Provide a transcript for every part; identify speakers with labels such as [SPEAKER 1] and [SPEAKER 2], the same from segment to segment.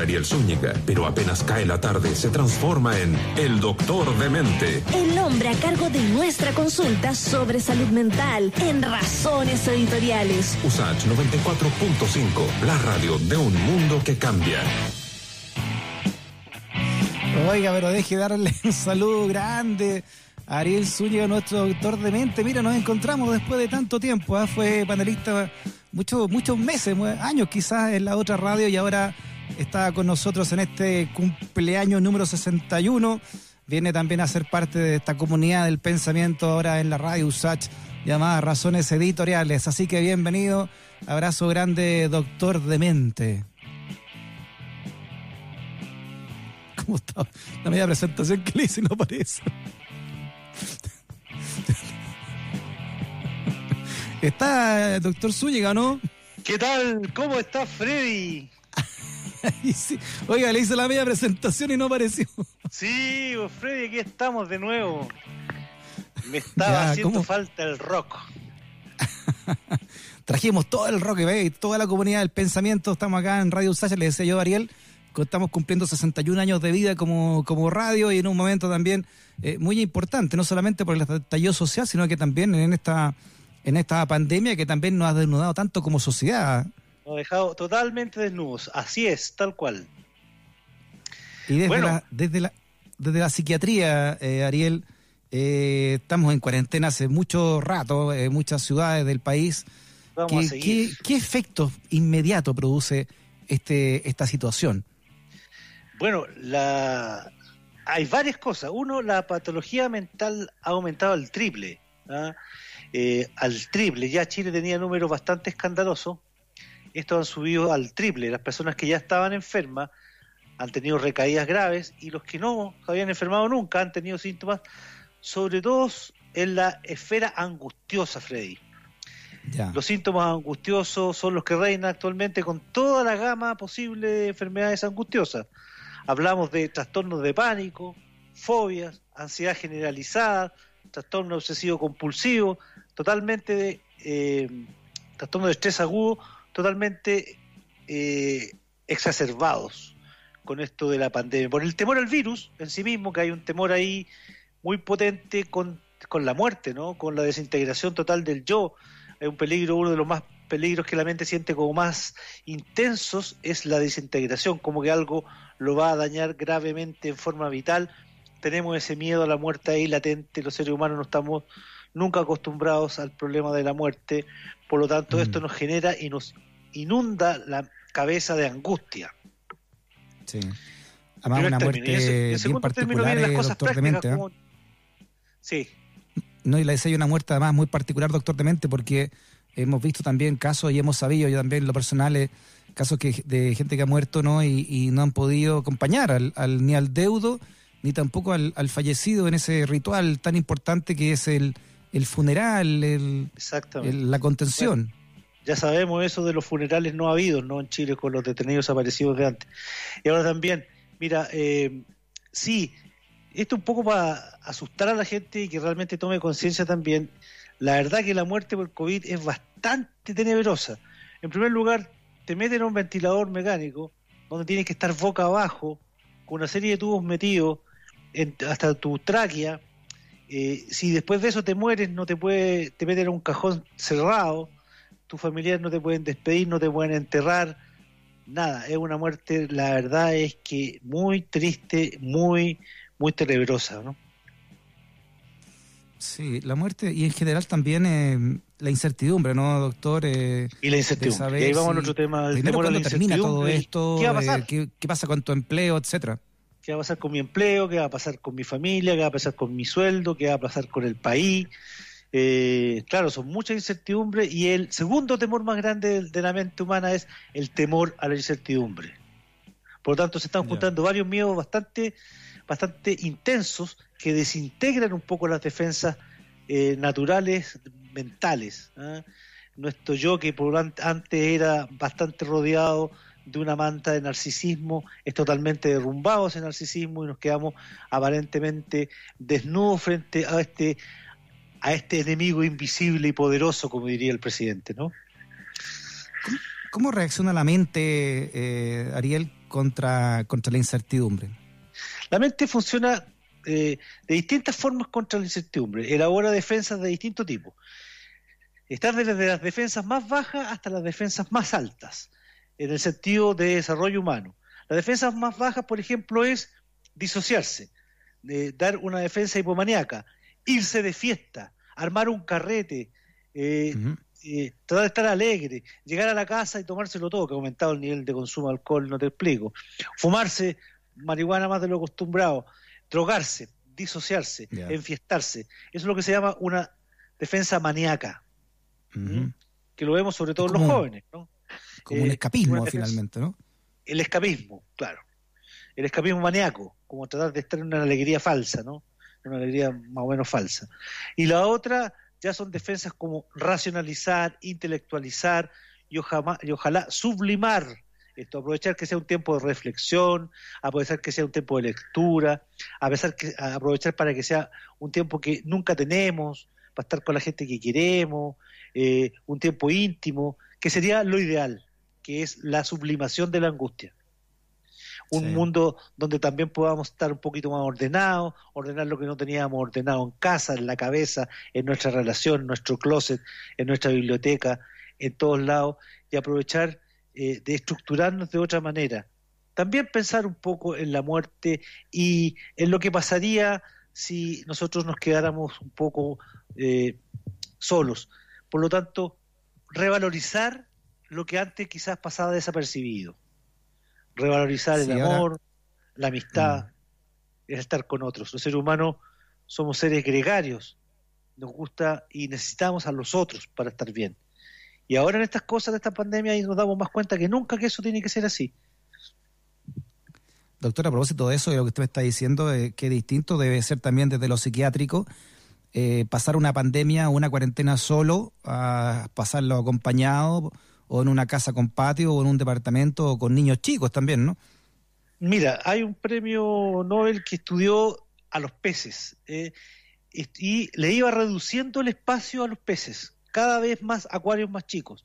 [SPEAKER 1] Ariel Zúñiga, pero apenas cae la tarde se transforma en el doctor de mente.
[SPEAKER 2] El hombre a cargo de nuestra consulta sobre salud mental en Razones Editoriales.
[SPEAKER 1] USACH 94.5, la radio de un mundo que cambia.
[SPEAKER 3] Oiga, pero deje darle un saludo grande a Ariel Zúñiga, nuestro doctor de mente. Mira, nos encontramos después de tanto tiempo. ¿ah? Fue panelista muchos muchos meses, años quizás en la otra radio y ahora está con nosotros en este cumpleaños número 61. Viene también a ser parte de esta comunidad del pensamiento ahora en la radio USACH llamada Razones Editoriales. Así que bienvenido, abrazo grande, doctor Demente. ¿Cómo está? La media presentación que le hice no aparece. Está el doctor Zúñiga, ¿no?
[SPEAKER 4] ¿Qué tal? ¿Cómo está Freddy?
[SPEAKER 3] Oiga, le hice la media presentación y no apareció.
[SPEAKER 4] Sí, pues, Freddy, aquí estamos de nuevo. Me estaba haciendo falta el rock.
[SPEAKER 3] Trajimos todo el rock, ¿ve? toda la comunidad del pensamiento. Estamos acá en Radio Usaya, le decía yo a Ariel, estamos cumpliendo 61 años de vida como, como radio y en un momento también eh, muy importante, no solamente por el estallido social, sino que también en esta, en esta pandemia que también nos ha desnudado tanto como sociedad.
[SPEAKER 4] Nos ha dejado totalmente desnudos. Así es, tal cual.
[SPEAKER 3] Y desde, la, desde, la, desde la psiquiatría, eh, Ariel, eh, estamos en cuarentena hace mucho rato en muchas ciudades del país. Vamos ¿Qué, a ¿qué, ¿Qué, efecto inmediato produce este, esta situación?
[SPEAKER 4] Bueno, la... hay varias cosas. Uno, la patología mental ha aumentado al triple. ¿ah? Eh, al triple. Ya Chile tenía números bastante escandalosos estos han subido al triple. Las personas que ya estaban enfermas han tenido recaídas graves y los que no se habían enfermado nunca han tenido síntomas, sobre todo en la esfera angustiosa, Freddy. Los síntomas angustiosos son los que reinan actualmente con toda la gama posible de enfermedades angustiosas. Hablamos de trastornos de pánico, fobias, ansiedad generalizada, trastorno obsesivo compulsivo, totalmente de eh, trastorno de estrés agudo totalmente eh, exacerbados con esto de la pandemia. Por el temor al virus en sí mismo, que hay un temor ahí muy potente con, con la muerte, ¿no? con la desintegración total del yo. Hay un peligro, uno de los más peligros que la mente siente como más intensos es la desintegración, como que algo lo va a dañar gravemente en forma vital. Tenemos ese miedo a la muerte ahí latente, los seres humanos no estamos nunca acostumbrados al problema de la muerte, por lo tanto esto mm. nos genera y nos inunda la cabeza de angustia.
[SPEAKER 3] Sí. Además, una muerte bien particular, las cosas doctor Demente. ¿eh? Sí. No, y la decía una muerte además muy particular, doctor Demente, porque hemos visto también casos y hemos sabido, yo también lo personal, eh, casos que, de gente que ha muerto ¿no? y, no han podido acompañar al, ni al deudo ni tampoco al, fallecido en ese ritual tan importante que es el, el funeral, el, la contención.
[SPEAKER 4] ya sabemos eso de los funerales no habidos, ¿no? En Chile con los detenidos desaparecidos de antes. Y ahora también, mira, eh, sí, esto un poco para asustar a la gente y que realmente tome conciencia también. La verdad que la muerte por COVID es bastante tenebrosa. En primer lugar, te meten en un ventilador mecánico donde tienes que estar boca abajo, con una serie de tubos metidos hasta tu tráquea, eh, si después de eso te mueres, no te puede, te meten en un cajón cerrado, tus familiares no te pueden despedir, no te pueden enterrar, nada, es una muerte, la verdad es que muy triste, muy, muy tenebrosa, ¿no?
[SPEAKER 3] Sí, la muerte y en general también eh, la incertidumbre, ¿no, doctor?
[SPEAKER 4] Eh, y la incertidumbre. Y ahí vamos a otro tema.
[SPEAKER 3] El temor termina todo esto? ¿Qué, va a pasar? ¿qué, pasa con tu empleo, etcétera?
[SPEAKER 4] Qué va a pasar con mi empleo, qué va a pasar con mi familia, qué va a pasar con mi sueldo, qué va a pasar con el país. Eh, claro, son muchas incertidumbres y el segundo temor más grande de, la mente humana es el temor a la incertidumbre. Por lo tanto, se están juntando varios miedos bastante, bastante intensos que desintegran un poco las defensas eh, naturales, mentales. ¿ah? Nuestro yo, que por antes era bastante rodeado de una manta de narcisismo, es totalmente derrumbado ese narcisismo y nos quedamos aparentemente desnudos frente a este a este enemigo invisible y poderoso, como diría el presidente, ¿no?
[SPEAKER 3] ¿Cómo, reacciona la mente, eh, Ariel, contra, contra la incertidumbre?
[SPEAKER 4] La mente funciona eh, de distintas formas contra la incertidumbre. Elabora defensas de distinto tipo. Está desde las defensas más bajas hasta las defensas más altas, en el sentido de desarrollo humano. Las defensas más bajas, por ejemplo, es disociarse, dar una defensa hipomaníaca, irse de fiesta, armar un carrete, eh, eh, tratar de estar alegre, llegar a la casa y tomárselo todo, que ha aumentado el nivel de consumo de alcohol, no te explico. Fumarse marihuana más de lo acostumbrado, drogarse, disociarse, enfiestarse. Eso es lo que se llama una defensa maníaca, que lo vemos sobre todo en los jóvenes. ¿no?
[SPEAKER 3] Como un eh, escapismo, finalmente, ¿no?
[SPEAKER 4] El escapismo, claro. El escapismo maníaco, como tratar de estar en una alegría falsa, ¿no? Una alegría más o menos falsa. Y la otra ya son defensas como racionalizar, intelectualizar y, y ojalá sublimar esto, aprovechar que sea un tiempo de reflexión, aprovechar que sea un tiempo de lectura, que, aprovechar para que sea un tiempo que nunca tenemos, para estar con la gente que queremos, eh, un tiempo íntimo, que sería lo ideal, que es la sublimación de la angustia. Un mundo donde también podamos estar un poquito más ordenados, ordenar lo que no teníamos ordenado en casa, en la cabeza, en nuestra relación, en nuestro closet, en nuestra biblioteca, en todos lados, y aprovechar eh, de estructurarnos de otra manera. También pensar un poco en la muerte y en lo que pasaría si nosotros nos quedáramos un poco eh, solos. Por lo tanto, revalorizar lo que antes quizás pasaba desapercibido. Revalorizar el amor, la amistad, mm. el estar con otros. Los seres humanos somos seres gregarios. Nos gusta y necesitamos a los otros para estar bien. Y ahora en estas cosas de esta pandemia nos damos más cuenta que nunca que eso tiene que ser así.
[SPEAKER 3] Doctor, a propósito de eso, de lo que usted me está diciendo, eh, que distinto debe ser también desde lo psiquiátrico, eh, pasar una pandemia o una cuarentena solo, a pasarlo acompañado, o en una casa con patio, o en un departamento, o con niños chicos también, ¿no?
[SPEAKER 4] Mira, hay un premio Nobel que estudió a los peces eh, y le iba reduciendo el espacio a los peces cada vez más acuarios más chicos.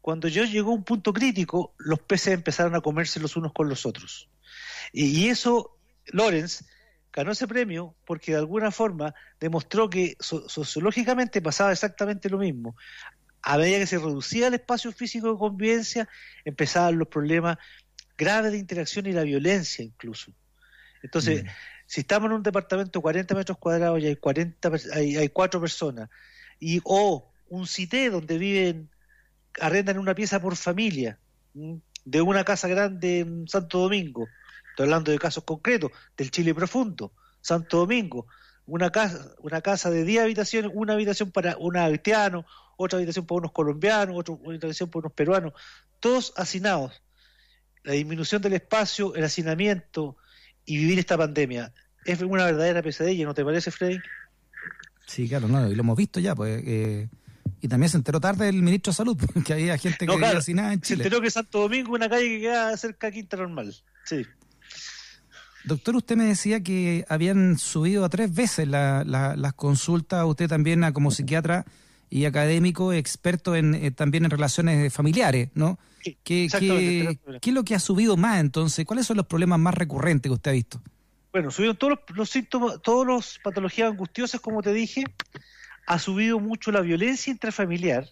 [SPEAKER 4] Cuando yo llegó a un punto crítico, los peces empezaron a comerse los unos con los otros. Y, eso, Lorenz ganó ese premio porque de alguna forma demostró que sociológicamente pasaba exactamente lo mismo. A medida que se reducía el espacio físico de convivencia, empezaban los problemas graves de interacción y la violencia incluso. Entonces, mm. si estamos en un departamento de 40 metros cuadrados y hay 40 hay, hay cuatro personas y o un cité donde viven, arrendan una pieza por familia, de una casa grande en Santo Domingo. Estoy hablando de casos concretos, del Chile profundo, Santo Domingo. Una casa, una casa de 10 habitaciones, una habitación para un haitiano, otra habitación para unos colombianos, otra habitación para unos peruanos, todos hacinados. La disminución del espacio, el hacinamiento y vivir esta pandemia es una verdadera pesadilla, ¿no te parece, Freddy?
[SPEAKER 3] Sí, claro, no, y lo hemos visto ya, pues eh, y también se enteró tarde el ministro de Salud, porque había gente que sin nada en Chile.
[SPEAKER 4] Se enteró que Santo Domingo una calle que queda cerca de Quinta Normal. Sí.
[SPEAKER 3] Doctor, usted me decía que habían subido a tres veces las consultas, usted también como psiquiatra y académico, experto en, eh, también en relaciones familiares, ¿no? Sí, ¿Qué, qué, es lo que ha subido más entonces? ¿Cuáles son los problemas más recurrentes que usted ha visto?
[SPEAKER 4] Bueno, subieron todos los, los síntomas, todas las patologías angustiosas, como te dije, ha subido mucho la violencia intrafamiliar,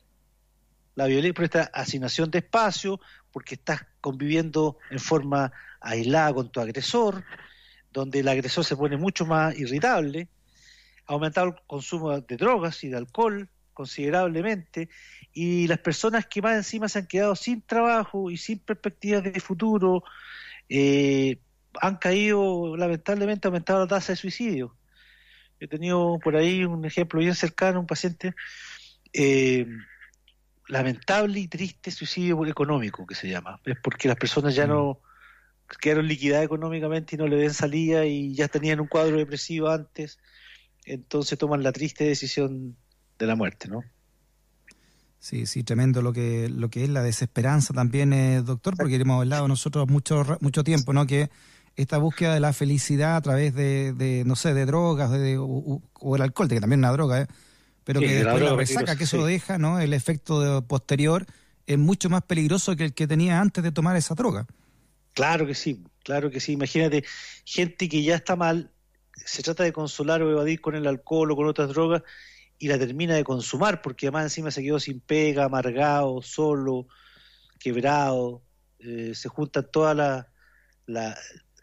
[SPEAKER 4] la violencia por esta asignación de espacio, porque estás conviviendo en forma aislada con tu agresor, donde el agresor se pone mucho más irritable, ha aumentado el consumo de drogas y de alcohol considerablemente, y las personas que más encima se han quedado sin trabajo y sin perspectivas de futuro, eh, han caído, lamentablemente, ha aumentado la tasa de suicidio. He tenido por ahí un ejemplo bien cercano, un paciente eh, lamentable y triste suicidio económico, que se llama. Es porque las personas ya no mm. Quedaron liquidadas económicamente y no le den salida y ya tenían un cuadro depresivo antes, entonces toman la triste decisión de la muerte, ¿no?
[SPEAKER 3] Sí, sí, tremendo lo que lo que es la desesperanza también, eh, doctor, porque hemos hablado nosotros mucho mucho tiempo, ¿no? Que esta búsqueda de la felicidad a través de, no sé, de drogas de, o, el alcohol, que también es una droga, ¿eh? pero que después la, resaca que eso deja, ¿no? El efecto posterior es mucho más peligroso que el que tenía antes de tomar esa droga.
[SPEAKER 4] Claro que sí, claro que sí. Imagínate, gente que ya está mal, se trata de consolar o evadir con el alcohol o con otras drogas y la termina de consumar, porque además encima se quedó sin pega, amargado, solo, quebrado, eh, se juntan todas las la,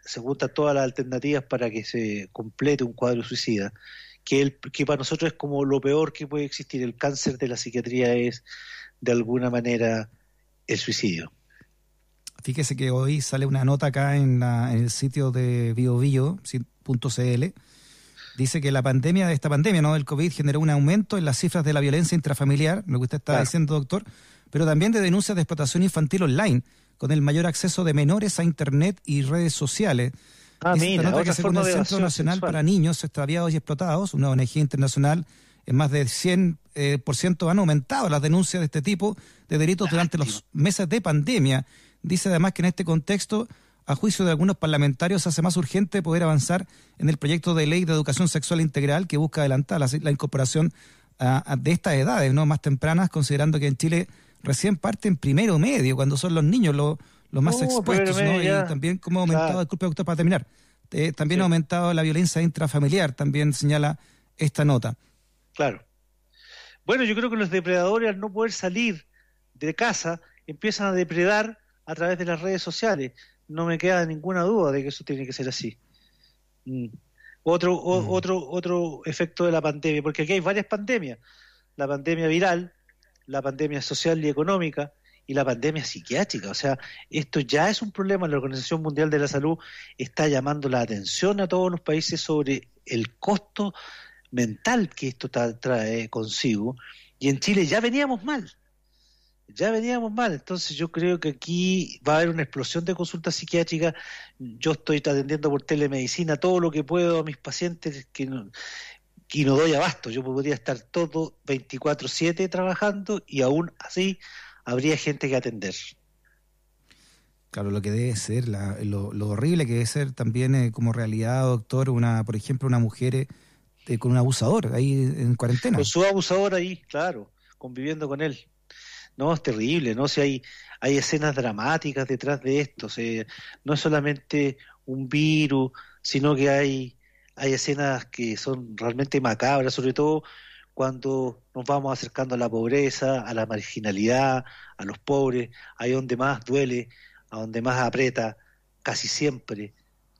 [SPEAKER 4] se juntan todas las alternativas para que se complete un cuadro suicida, que, el, que para nosotros es como lo peor que puede existir. El cáncer de la psiquiatría es, de alguna manera, el suicidio.
[SPEAKER 3] Fíjese que hoy sale una nota acá en, el sitio de biobio.cl. Dice que la pandemia de esta pandemia, ¿no? Del COVID generó un aumento en las cifras de la violencia intrafamiliar, lo que usted está diciendo, doctor, pero también de denuncias de explotación infantil online, con el mayor acceso de menores a Internet y redes sociales.
[SPEAKER 4] Ah, mira,
[SPEAKER 3] nota que según el Centro Nacional para Niños Extraviados y Explotados, una ONG internacional, en más de 100% eh, por ciento han aumentado las denuncias de este tipo de delitos durante los meses de pandemia. Dice además que en este contexto, a juicio de algunos parlamentarios, hace más urgente poder avanzar en el proyecto de ley de educación sexual integral que busca adelantar la, incorporación de estas edades no más tempranas, considerando que en Chile recién parten primero medio, cuando son los niños los, los más expuestos, ¿no? Y también cómo ha aumentado, disculpe doctor, para terminar, eh, también ha aumentado la violencia intrafamiliar, también señala esta nota.
[SPEAKER 4] Claro. Bueno, yo creo que los depredadores al no poder salir de casa empiezan a depredar a través de las redes sociales. No me queda ninguna duda de que eso tiene que ser así. Mm. Otro, mm. otro, otro efecto de la pandemia, porque aquí hay varias pandemias. La pandemia viral, la pandemia social y económica y la pandemia psiquiátrica. O sea, esto ya es un problema. La Organización Mundial de la Salud está llamando la atención a todos los países sobre el costo mental que esto trae consigo. Y en Chile ya veníamos mal. Ya veníamos mal, entonces yo creo que aquí va a haber una explosión de consultas psiquiátricas. Yo estoy atendiendo por telemedicina todo lo que puedo a mis pacientes que no, y no doy abasto. Yo podría estar todo 24/7 trabajando y aún así habría gente que atender.
[SPEAKER 3] Claro, lo que debe ser, lo, horrible que debe ser también eh, como realidad, doctor, una, por ejemplo, una mujer eh, con un abusador ahí en cuarentena.
[SPEAKER 4] Con su abusador ahí, claro, conviviendo con él. No, es terrible, ¿no? Si hay, hay escenas dramáticas detrás de esto, no es solamente un virus, sino que hay hay escenas que son realmente macabras, sobre todo cuando nos vamos acercando a la pobreza, a la marginalidad, a los pobres, ahí donde más duele, a donde más aprieta casi siempre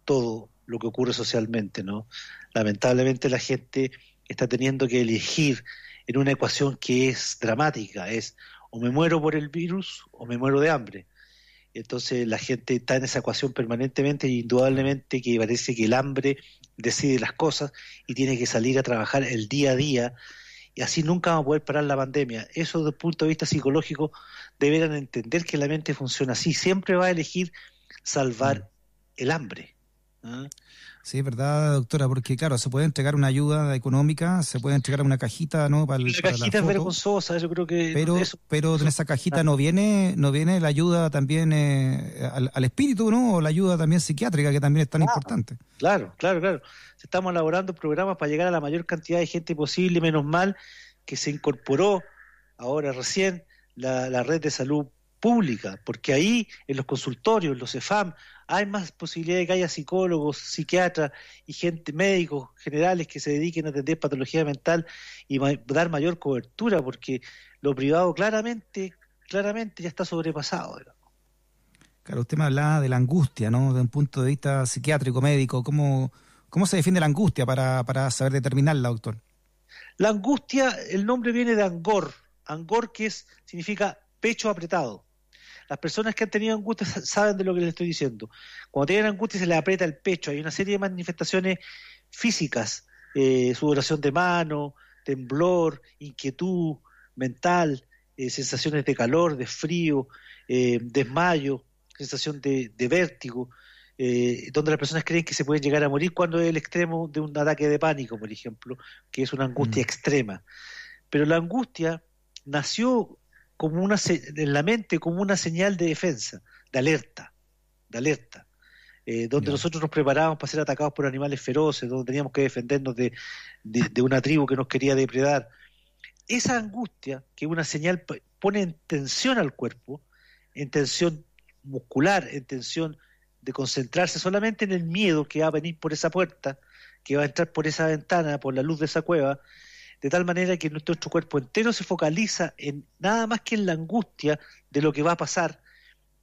[SPEAKER 4] todo lo que ocurre socialmente, ¿no? Lamentablemente la gente está teniendo que elegir en una ecuación que es dramática, es o me muero por el virus o me muero de hambre. Entonces la gente está en esa ecuación permanentemente y indudablemente que parece que el hambre decide las cosas y tiene que salir a trabajar el día a día y así nunca vamos a poder parar la pandemia. Eso desde el punto de vista psicológico deberán entender que la mente funciona así, siempre va a elegir salvar mm. el hambre. ¿ah?
[SPEAKER 3] Sí, es verdad, doctora, porque claro, se puede entregar una ayuda económica, se puede entregar una cajita, ¿no?
[SPEAKER 4] Para, la cajita es vergonzosa, yo creo que.
[SPEAKER 3] Pero, pero en esa cajita no viene, no viene la ayuda también eh, al, espíritu, ¿no? O la ayuda también psiquiátrica, que también es tan importante.
[SPEAKER 4] Claro, claro, claro. Estamos elaborando programas para llegar a la mayor cantidad de gente posible, menos mal que se incorporó ahora recién la, la red de salud pública, porque ahí en los consultorios, los EFAM, hay más posibilidad de que haya psicólogos, psiquiatras y gente, médicos generales que se dediquen a atender patología mental y dar mayor cobertura, porque lo privado claramente, claramente ya está sobrepasado.
[SPEAKER 3] Claro, usted me hablaba de la angustia, ¿no? De un punto de vista psiquiátrico, médico, ¿cómo, cómo se define la angustia para, para saber determinarla, doctor?
[SPEAKER 4] La angustia, el nombre viene de angor, angor que es, significa pecho apretado. Las personas que han tenido angustia saben de lo que les estoy diciendo. Cuando tienen angustia se les aprieta el pecho, hay una serie de manifestaciones físicas, eh, sudoración de mano, temblor, inquietud mental, eh, sensaciones de calor, de frío, eh, desmayo, sensación de, vértigo, eh, donde las personas creen que se pueden llegar a morir cuando es el extremo de un ataque de pánico, por ejemplo, que es una angustia mm. extrema. Pero la angustia nació como una en la mente como una señal de defensa, de alerta, de alerta, eh, donde nosotros nos preparábamos para ser atacados por animales feroces, donde teníamos que defendernos de, una tribu que nos quería depredar. Esa angustia, que es una señal, pone en tensión al cuerpo, en tensión muscular, en tensión de concentrarse solamente en el miedo que va a venir por esa puerta, que va a entrar por esa ventana, por la luz de esa cueva, de tal manera que nuestro, cuerpo entero se focaliza en nada más que en la angustia de lo que va a pasar,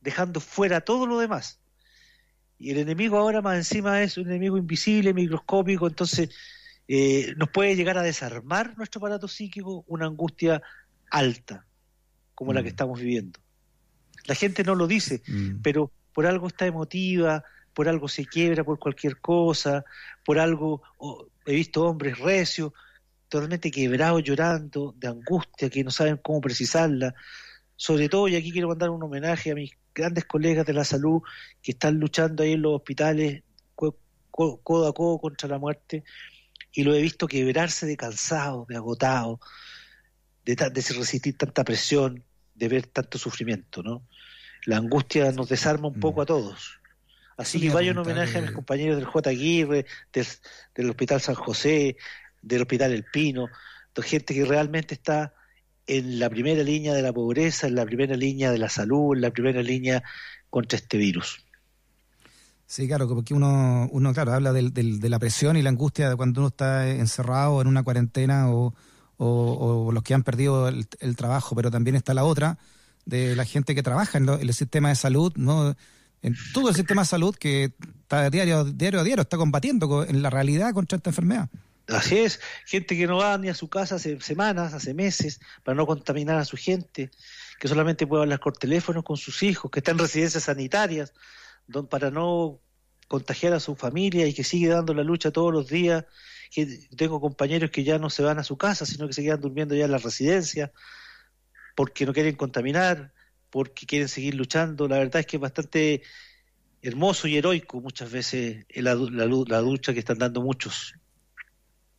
[SPEAKER 4] dejando fuera todo lo demás. Y el enemigo ahora más encima es un enemigo invisible, microscópico, entonces eh, nos puede llegar a desarmar nuestro aparato psíquico una angustia alta, como la que
[SPEAKER 3] Mm.
[SPEAKER 4] estamos viviendo. La gente no lo dice,
[SPEAKER 3] Mm.
[SPEAKER 4] pero por algo está emotiva, por algo se quiebra por cualquier cosa, por algo oh, he visto hombres recios, totalmente quebrados, llorando, de angustia, que no saben cómo precisarla. Sobre todo, y aquí quiero mandar un homenaje a mis grandes colegas de la salud que están luchando ahí en los hospitales co- co- codo a codo contra la muerte, y lo he visto quebrarse de cansado, de agotado, de, de resistir tanta presión, de ver tanto sufrimiento, ¿no? La angustia nos desarma un poco
[SPEAKER 3] Mm.
[SPEAKER 4] a todos. Así que vaya un homenaje a
[SPEAKER 3] eh,
[SPEAKER 4] mis compañeros del J. Aguirre, del, del Hospital San José, del Hospital El Pino, de gente que realmente está en la primera línea de la pobreza, en la primera línea de la salud, en la primera línea contra este virus.
[SPEAKER 3] Sí, claro, porque uno, uno claro, habla del, de la presión y la angustia de cuando uno está encerrado en una cuarentena o, los que han perdido el, trabajo, pero también está la otra de la gente que trabaja en, el sistema de salud, ¿no? En todo el sistema de salud que está diario, diario a diario, está combatiendo co- en la realidad contra esta enfermedad.
[SPEAKER 4] Así es, gente que no va ni a su casa hace semanas, hace meses, para no contaminar a su gente, que solamente puede hablar por teléfono con sus hijos, que está en residencias sanitarias, don- para no contagiar a su familia y que sigue dando la lucha todos los días. Que tengo compañeros que ya no se van a su casa, sino que se quedan durmiendo ya en la residencia, porque no quieren contaminar, porque quieren seguir luchando. La verdad es que es bastante hermoso y heroico muchas veces la, la, la lucha que están dando muchos.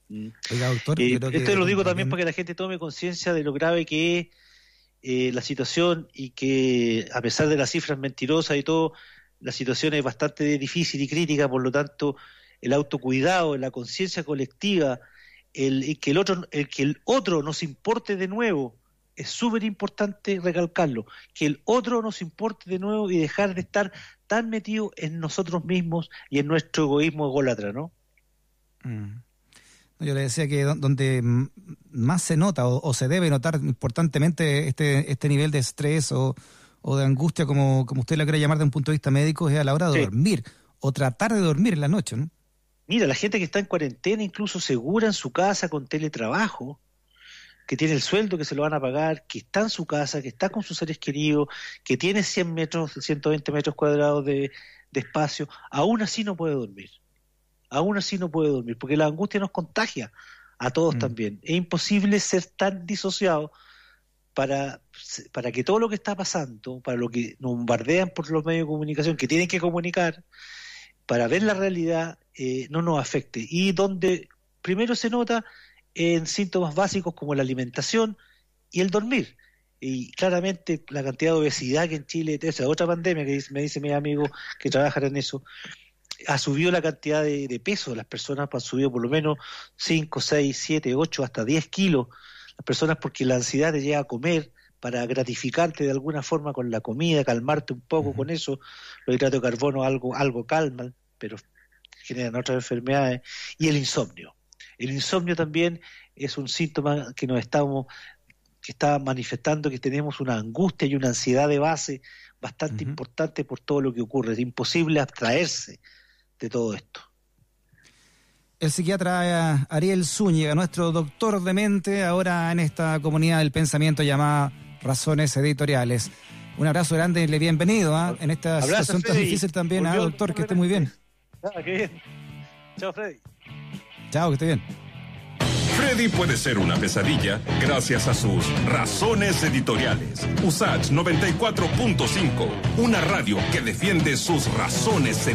[SPEAKER 3] Oiga, doctor,
[SPEAKER 4] Eh,
[SPEAKER 3] creo que
[SPEAKER 4] esto lo digo también
[SPEAKER 3] también-
[SPEAKER 4] para que la gente tome conciencia de lo grave que es eh, la situación y que a pesar de las cifras mentirosas y todo, la situación es bastante difícil y crítica, por lo tanto, el autocuidado, la conciencia colectiva, el, el que el otro, el que el otro nos importe de nuevo, es súper importante recalcarlo, que el otro nos importe de nuevo y dejar de estar tan metido en nosotros mismos y en nuestro egoísmo ególatra, ¿no?
[SPEAKER 3] Mm. Yo le decía que do- donde más se nota o, o se debe notar importantemente este, este nivel de estrés o, o de angustia, como, como usted la quiere llamar de un punto de vista médico, es a la hora de
[SPEAKER 4] Sí.
[SPEAKER 3] dormir o tratar de dormir en la noche. ¿no?
[SPEAKER 4] Mira, la gente que está en cuarentena, incluso segura en su casa con teletrabajo, que tiene el sueldo que se lo van a pagar, que está en su casa, que está con sus seres queridos, que tiene 100 metros, 120 metros cuadrados de, de espacio, aún así no puede dormir. Aún así no puede dormir, porque la angustia nos contagia a todos
[SPEAKER 3] Mm.
[SPEAKER 4] también. Es imposible ser tan disociado para, para que todo lo que está pasando, para lo que nos bombardean por los medios de comunicación, que tienen que comunicar, para ver la realidad, eh, no nos afecte. Y donde primero se nota en síntomas básicos como la alimentación y el dormir. Y claramente la cantidad de obesidad que en Chile, esa es otra pandemia que me dice mi amigo que trabajan en eso, ha subido la cantidad de, de peso. Las personas han subido por lo menos 5, 6, 7, 8, hasta 10 kilos. Las personas porque la ansiedad te lleva a comer para gratificarte de alguna forma con la comida, calmarte un poco con eso. Los hidratos de carbono algo, algo calman, pero generan otras enfermedades. Y el insomnio. El insomnio también es un síntoma que nos estamos que está manifestando que tenemos una angustia y una ansiedad de base bastante importante por todo lo que ocurre. Es imposible abstraerse de todo esto.
[SPEAKER 3] El psiquiatra eh, Ariel Zúñiga, nuestro doctor de mente, ahora en esta comunidad del pensamiento llamada Razones Editoriales. Un abrazo grande y le bienvenido ¿ah? en esta
[SPEAKER 4] Abrazo,
[SPEAKER 3] situación tan difícil también, ¿ah,
[SPEAKER 4] Volvió el
[SPEAKER 3] doctor, que esté muy bien.
[SPEAKER 4] Ah, qué bien. Chao, Freddy.
[SPEAKER 3] Chao, que esté bien.
[SPEAKER 1] Freddy puede ser una pesadilla gracias a sus razones editoriales. USACH 94.5, una radio que defiende sus razones